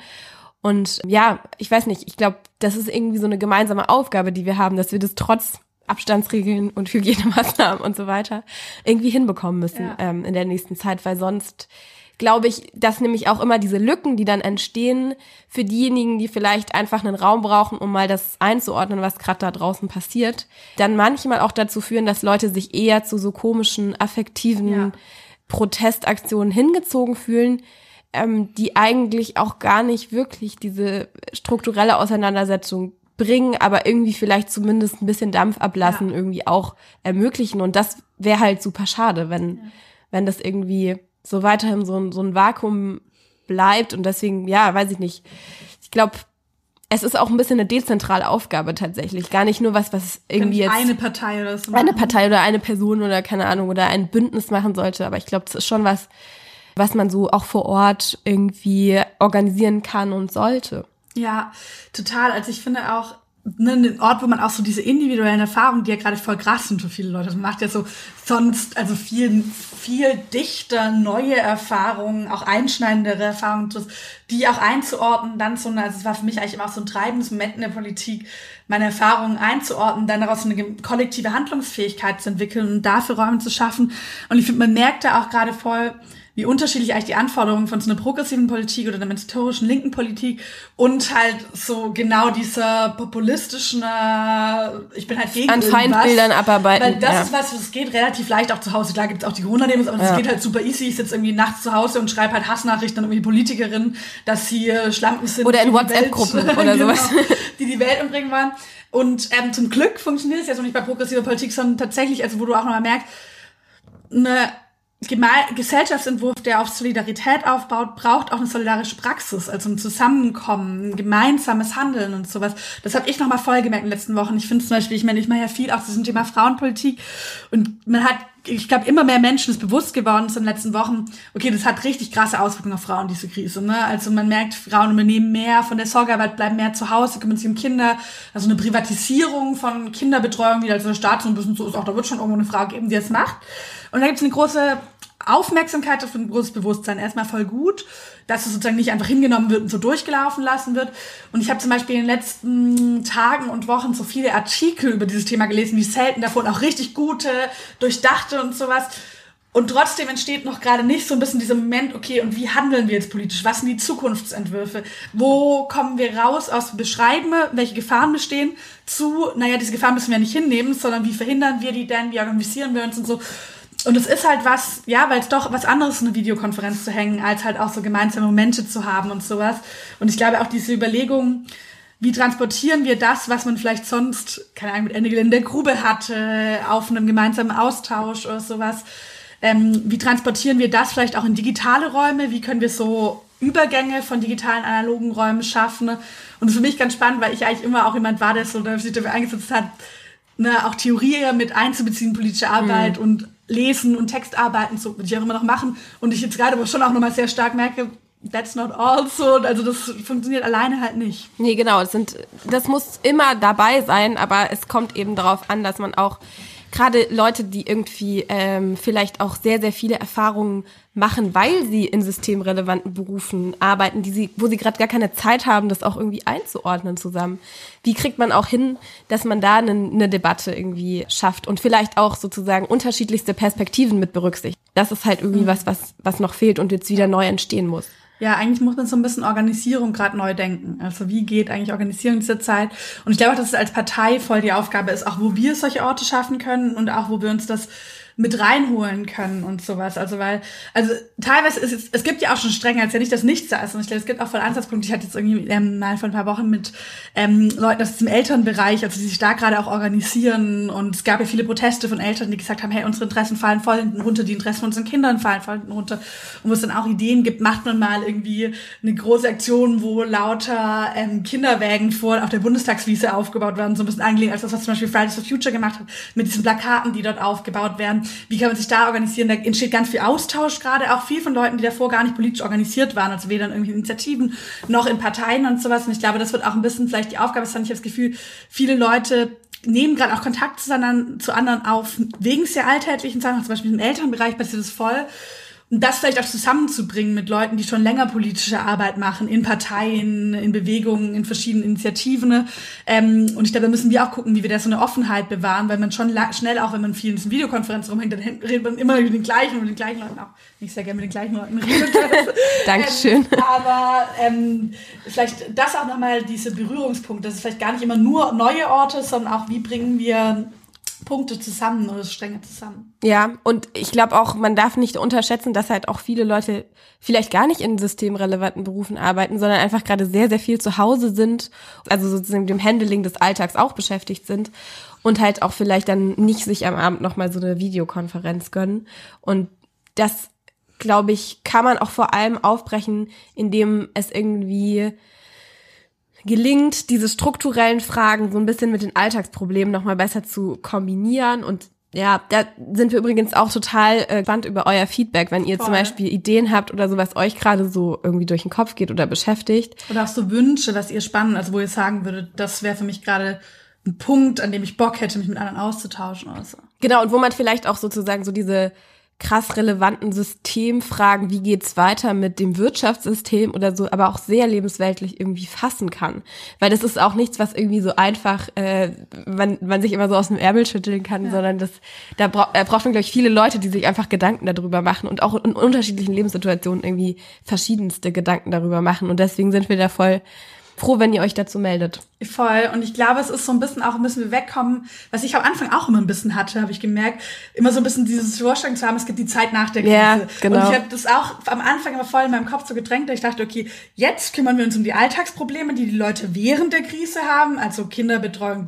Und ja, ich weiß nicht, ich glaube, das ist irgendwie so eine gemeinsame Aufgabe, die wir haben, dass wir das trotz Abstandsregeln und Hygienemaßnahmen und so weiter irgendwie hinbekommen müssen ja. ähm, in der nächsten Zeit, weil sonst glaube ich, dass nämlich auch immer diese Lücken, die dann entstehen, für diejenigen, die vielleicht einfach einen Raum brauchen, um mal das einzuordnen, was gerade da draußen passiert, dann manchmal auch dazu führen, dass Leute sich eher zu so komischen, affektiven ja. Protestaktionen hingezogen fühlen, ähm, die eigentlich auch gar nicht wirklich diese strukturelle Auseinandersetzung bringen, aber irgendwie vielleicht zumindest ein bisschen Dampf ablassen, ja. irgendwie auch ermöglichen. Und das wäre halt super schade, wenn, ja. wenn das irgendwie so weiterhin so ein, so ein Vakuum bleibt. Und deswegen, ja, weiß ich nicht. Ich glaube, es ist auch ein bisschen eine dezentrale Aufgabe tatsächlich. Gar nicht nur was, was irgendwie jetzt. Eine Partei oder so. Eine Partei oder eine Person oder keine Ahnung oder ein Bündnis machen sollte. Aber ich glaube, das ist schon was, was man so auch vor Ort irgendwie organisieren kann und sollte. Ja, total. Also ich finde auch, ne, ein Ort, wo man auch so diese individuellen Erfahrungen, die ja gerade voll krass sind für viele Leute. Man macht ja so sonst, also viel, viel dichter neue Erfahrungen, auch einschneidendere Erfahrungen, die auch einzuordnen, dann so eine, also es war für mich eigentlich immer auch so ein treibendes Moment in der Politik, meine Erfahrungen einzuordnen, dann daraus eine kollektive Handlungsfähigkeit zu entwickeln und dafür Räume zu schaffen. Und ich finde, man merkt da auch gerade voll, wie unterschiedlich eigentlich die Anforderungen von so einer progressiven Politik oder einer historischen linken Politik und halt so genau dieser populistischen, äh, ich bin halt gegen An Feindbildern abarbeiten. Weil das ja. ist was, das geht relativ leicht auch zu Hause. Klar gibt's auch die Corona-Demos, aber das ja. geht halt super easy. Ich sitze irgendwie nachts zu Hause und schreibe halt Hassnachrichten an irgendwie Politikerinnen, dass sie äh, Schlampen sind. Oder in WhatsApp-Gruppen (laughs) oder genau, sowas. Die die Welt umbringen wollen. Und ähm, zum Glück funktioniert es jetzt noch nicht bei progressiver Politik, sondern tatsächlich, also wo du auch nochmal merkst, eine Gesellschaftsentwurf, der auf Solidarität aufbaut, braucht auch eine solidarische Praxis, also ein Zusammenkommen, ein gemeinsames Handeln und sowas. Das habe ich nochmal voll gemerkt in den letzten Wochen. Ich finde zum Beispiel, ich meine, ich mache ja viel auch zu diesem Thema Frauenpolitik und man hat, ich glaube, immer mehr Menschen ist bewusst geworden in den letzten Wochen, okay, das hat richtig krasse Auswirkungen auf Frauen, diese Krise. Ne? Also man merkt, Frauen übernehmen mehr von der Sorgearbeit, bleiben mehr zu Hause, kümmern sich um Kinder. Also eine Privatisierung von Kinderbetreuung, wie also der Staat so ein bisschen so ist, auch da wird schon irgendwo eine Frau geben, die das macht. Und da gibt es eine große Aufmerksamkeit auf ein großes Bewusstsein. Erstmal voll gut, dass es sozusagen nicht einfach hingenommen wird und so durchgelaufen lassen wird. Und ich habe zum Beispiel in den letzten Tagen und Wochen so viele Artikel über dieses Thema gelesen, wie selten davon auch richtig gute, durchdachte und sowas. Und trotzdem entsteht noch gerade nicht so ein bisschen dieser Moment, okay, und wie handeln wir jetzt politisch? Was sind die Zukunftsentwürfe? Wo kommen wir raus aus Beschreiben, welche Gefahren bestehen, zu, naja, diese Gefahren müssen wir nicht hinnehmen, sondern wie verhindern wir die denn, wie organisieren wir uns und so. Und es ist halt was, ja, weil es doch was anderes, eine Videokonferenz zu hängen, als halt auch so gemeinsame Momente zu haben und sowas. Und ich glaube auch diese Überlegung, wie transportieren wir das, was man vielleicht sonst, keine Ahnung, mit Ende in der Grube hatte, auf einem gemeinsamen Austausch oder sowas. Ähm, wie transportieren wir das vielleicht auch in digitale Räume? Wie können wir so Übergänge von digitalen analogen Räumen schaffen? Und das ist für mich ganz spannend, weil ich eigentlich immer auch jemand war, der so sich dafür eingesetzt hat, ne, auch Theorie mit einzubeziehen, politische Arbeit mhm. und Lesen und Textarbeiten, so würde ich auch immer noch machen. Und ich jetzt gerade aber schon auch nochmal sehr stark merke, that's not all so. Also das funktioniert alleine halt nicht. Nee, genau. Das, sind, das muss immer dabei sein, aber es kommt eben darauf an, dass man auch gerade Leute, die irgendwie ähm, vielleicht auch sehr, sehr viele Erfahrungen machen, weil sie in systemrelevanten Berufen arbeiten, die sie, wo sie gerade gar keine Zeit haben, das auch irgendwie einzuordnen zusammen. Wie kriegt man auch hin, dass man da eine, eine Debatte irgendwie schafft und vielleicht auch sozusagen unterschiedlichste Perspektiven mit berücksichtigt? Das ist halt irgendwie mhm. was, was, was noch fehlt und jetzt wieder neu entstehen muss. Ja, eigentlich muss man so ein bisschen Organisierung gerade neu denken. Also wie geht eigentlich Organisierung dieser Zeit? Und ich glaube auch, dass es als Partei voll die Aufgabe ist, auch wo wir solche Orte schaffen können und auch wo wir uns das mit reinholen können und sowas. Also weil, also teilweise ist es, es gibt ja auch schon Strenge, als ja nicht das Nichts da ist. Und ich glaube, es gibt auch voll Ansatzpunkte. Ich hatte jetzt irgendwie ähm, mal vor ein paar Wochen mit ähm, Leuten aus dem Elternbereich, also die sich da gerade auch organisieren. Und es gab ja viele Proteste von Eltern, die gesagt haben, hey, unsere Interessen fallen voll hinten runter, die Interessen von unseren Kindern fallen voll hinten runter. Und wo es dann auch Ideen gibt, macht man mal irgendwie eine große Aktion, wo lauter ähm, Kinderwägen vor auf der Bundestagswiese aufgebaut werden, so ein bisschen angelegt als das, was zum Beispiel Fridays for Future gemacht hat, mit diesen Plakaten, die dort aufgebaut werden wie kann man sich da organisieren. Da entsteht ganz viel Austausch gerade, auch viel von Leuten, die davor gar nicht politisch organisiert waren, also weder in irgendwelchen Initiativen noch in Parteien und sowas. Und ich glaube, das wird auch ein bisschen vielleicht die Aufgabe sein. Ich habe das Gefühl, viele Leute nehmen gerade auch Kontakt zu anderen, zu anderen auf, wegen sehr alltäglichen Sachen, zum Beispiel im Elternbereich passiert das voll. Und das vielleicht auch zusammenzubringen mit Leuten, die schon länger politische Arbeit machen, in Parteien, in Bewegungen, in verschiedenen Initiativen. Ähm, und ich glaube, da müssen wir auch gucken, wie wir da so eine Offenheit bewahren, weil man schon schnell, auch wenn man viel in Videokonferenzen rumhängt, dann redet man immer mit den gleichen und mit den gleichen Leuten auch. Ich sehr gerne mit den gleichen Leuten reden. (laughs) Dankeschön. Ähm, aber ähm, vielleicht das auch nochmal, diese Berührungspunkte, das ist vielleicht gar nicht immer nur neue Orte, sondern auch, wie bringen wir Punkte zusammen oder Stränge zusammen. Ja, und ich glaube auch, man darf nicht unterschätzen, dass halt auch viele Leute vielleicht gar nicht in systemrelevanten Berufen arbeiten, sondern einfach gerade sehr, sehr viel zu Hause sind, also sozusagen mit dem Handling des Alltags auch beschäftigt sind und halt auch vielleicht dann nicht sich am Abend nochmal so eine Videokonferenz gönnen. Und das, glaube ich, kann man auch vor allem aufbrechen, indem es irgendwie gelingt, diese strukturellen Fragen so ein bisschen mit den Alltagsproblemen nochmal besser zu kombinieren und ja, da sind wir übrigens auch total äh, gespannt über euer Feedback, wenn ihr Voll. zum Beispiel Ideen habt oder so, was euch gerade so irgendwie durch den Kopf geht oder beschäftigt. Oder auch so Wünsche, was ihr spannend, also wo ihr sagen würdet, das wäre für mich gerade ein Punkt, an dem ich Bock hätte, mich mit anderen auszutauschen oder so. Genau, und wo man vielleicht auch sozusagen so diese krass relevanten Systemfragen, wie geht's weiter mit dem Wirtschaftssystem oder so, aber auch sehr lebensweltlich irgendwie fassen kann. Weil das ist auch nichts, was irgendwie so einfach, äh, man, man sich immer so aus dem Ärmel schütteln kann, ja. sondern das, da bra äh, braucht man, glaube ich, viele Leute, die sich einfach Gedanken darüber machen und auch in unterschiedlichen Lebenssituationen irgendwie verschiedenste Gedanken darüber machen. Und deswegen sind wir da voll froh, wenn ihr euch dazu meldet. Voll. Und ich glaube, es ist so ein bisschen auch, müssen wir wegkommen, was ich am Anfang auch immer ein bisschen hatte, habe ich gemerkt, immer so ein bisschen dieses Vorstellung zu haben, es gibt die Zeit nach der Krise. Ja, genau. Und ich habe das auch am Anfang immer voll in meinem Kopf so gedrängt, ich dachte, okay, jetzt kümmern wir uns um die Alltagsprobleme, die die Leute während der Krise haben, also Kinderbetreuung,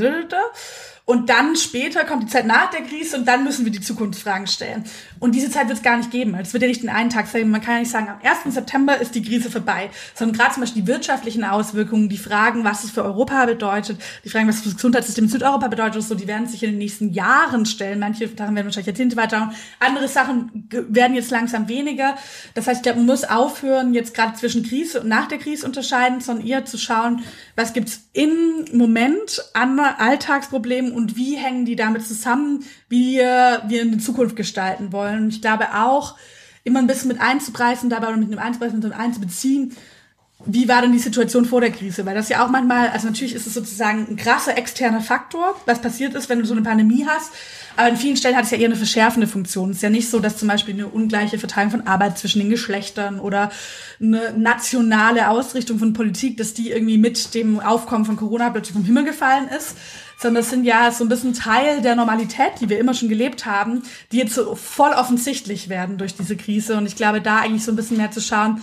und dann später kommt die Zeit nach der Krise und dann müssen wir die Zukunftsfragen stellen. Und diese Zeit wird es gar nicht geben. Es wird ja nicht in einen Tag sein. Man kann ja nicht sagen, am 1. September ist die Krise vorbei, sondern gerade zum Beispiel die wirtschaftlichen Auswirkungen, die Fragen, was es für Europa bedeutet, die Fragen, was es für das Gesundheitssystem in Südeuropa bedeutet, so, die werden sich in den nächsten Jahren stellen. Manche Sachen werden wahrscheinlich Jahrzehnte weiter. Andere Sachen werden jetzt langsam weniger. Das heißt, ich glaube, man muss aufhören, jetzt gerade zwischen Krise und nach der Krise unterscheiden, sondern eher zu schauen, was gibt's im Moment an Alltagsproblemen und wie hängen die damit zusammen, wie wir in die Zukunft gestalten wollen. Und ich glaube auch, immer ein bisschen mit einzupreisen, dabei oder mit einem einzupreisen und einzubeziehen, wie war denn die Situation vor der Krise? Weil das ja auch manchmal, also natürlich ist es sozusagen ein krasser externer Faktor, was passiert ist, wenn du so eine Pandemie hast. Aber in vielen Stellen hat es ja eher eine verschärfende Funktion. Es ist ja nicht so, dass zum Beispiel eine ungleiche Verteilung von Arbeit zwischen den Geschlechtern oder eine nationale Ausrichtung von Politik, dass die irgendwie mit dem Aufkommen von Corona plötzlich vom Himmel gefallen ist, sondern das sind ja so ein bisschen Teil der Normalität, die wir immer schon gelebt haben, die jetzt so voll offensichtlich werden durch diese Krise. Und ich glaube, da eigentlich so ein bisschen mehr zu schauen,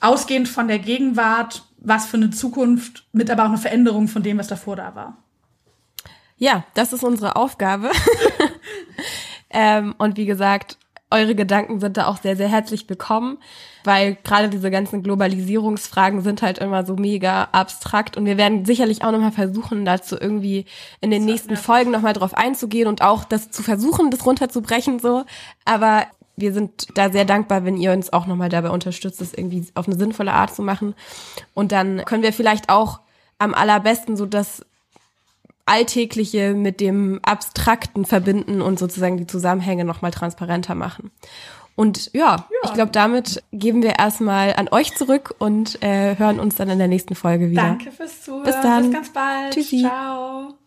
ausgehend von der Gegenwart, was für eine Zukunft, mit aber auch eine Veränderung von dem, was davor da war. Ja, das ist unsere Aufgabe. (laughs) ähm, und wie gesagt, eure Gedanken sind da auch sehr, sehr herzlich willkommen, weil gerade diese ganzen Globalisierungsfragen sind halt immer so mega abstrakt und wir werden sicherlich auch nochmal versuchen, dazu irgendwie in den nächsten Folgen nochmal drauf einzugehen und auch das zu versuchen, das runterzubrechen so. Aber wir sind da sehr dankbar, wenn ihr uns auch nochmal dabei unterstützt, das irgendwie auf eine sinnvolle Art zu machen. Und dann können wir vielleicht auch am allerbesten so das Alltägliche mit dem Abstrakten verbinden und sozusagen die Zusammenhänge nochmal transparenter machen. Und ja, ja. ich glaube, damit geben wir erstmal an euch zurück und äh, hören uns dann in der nächsten Folge wieder. Danke fürs Zuhören. Bis dann. Bis ganz bald. Tschüssi. Ciao.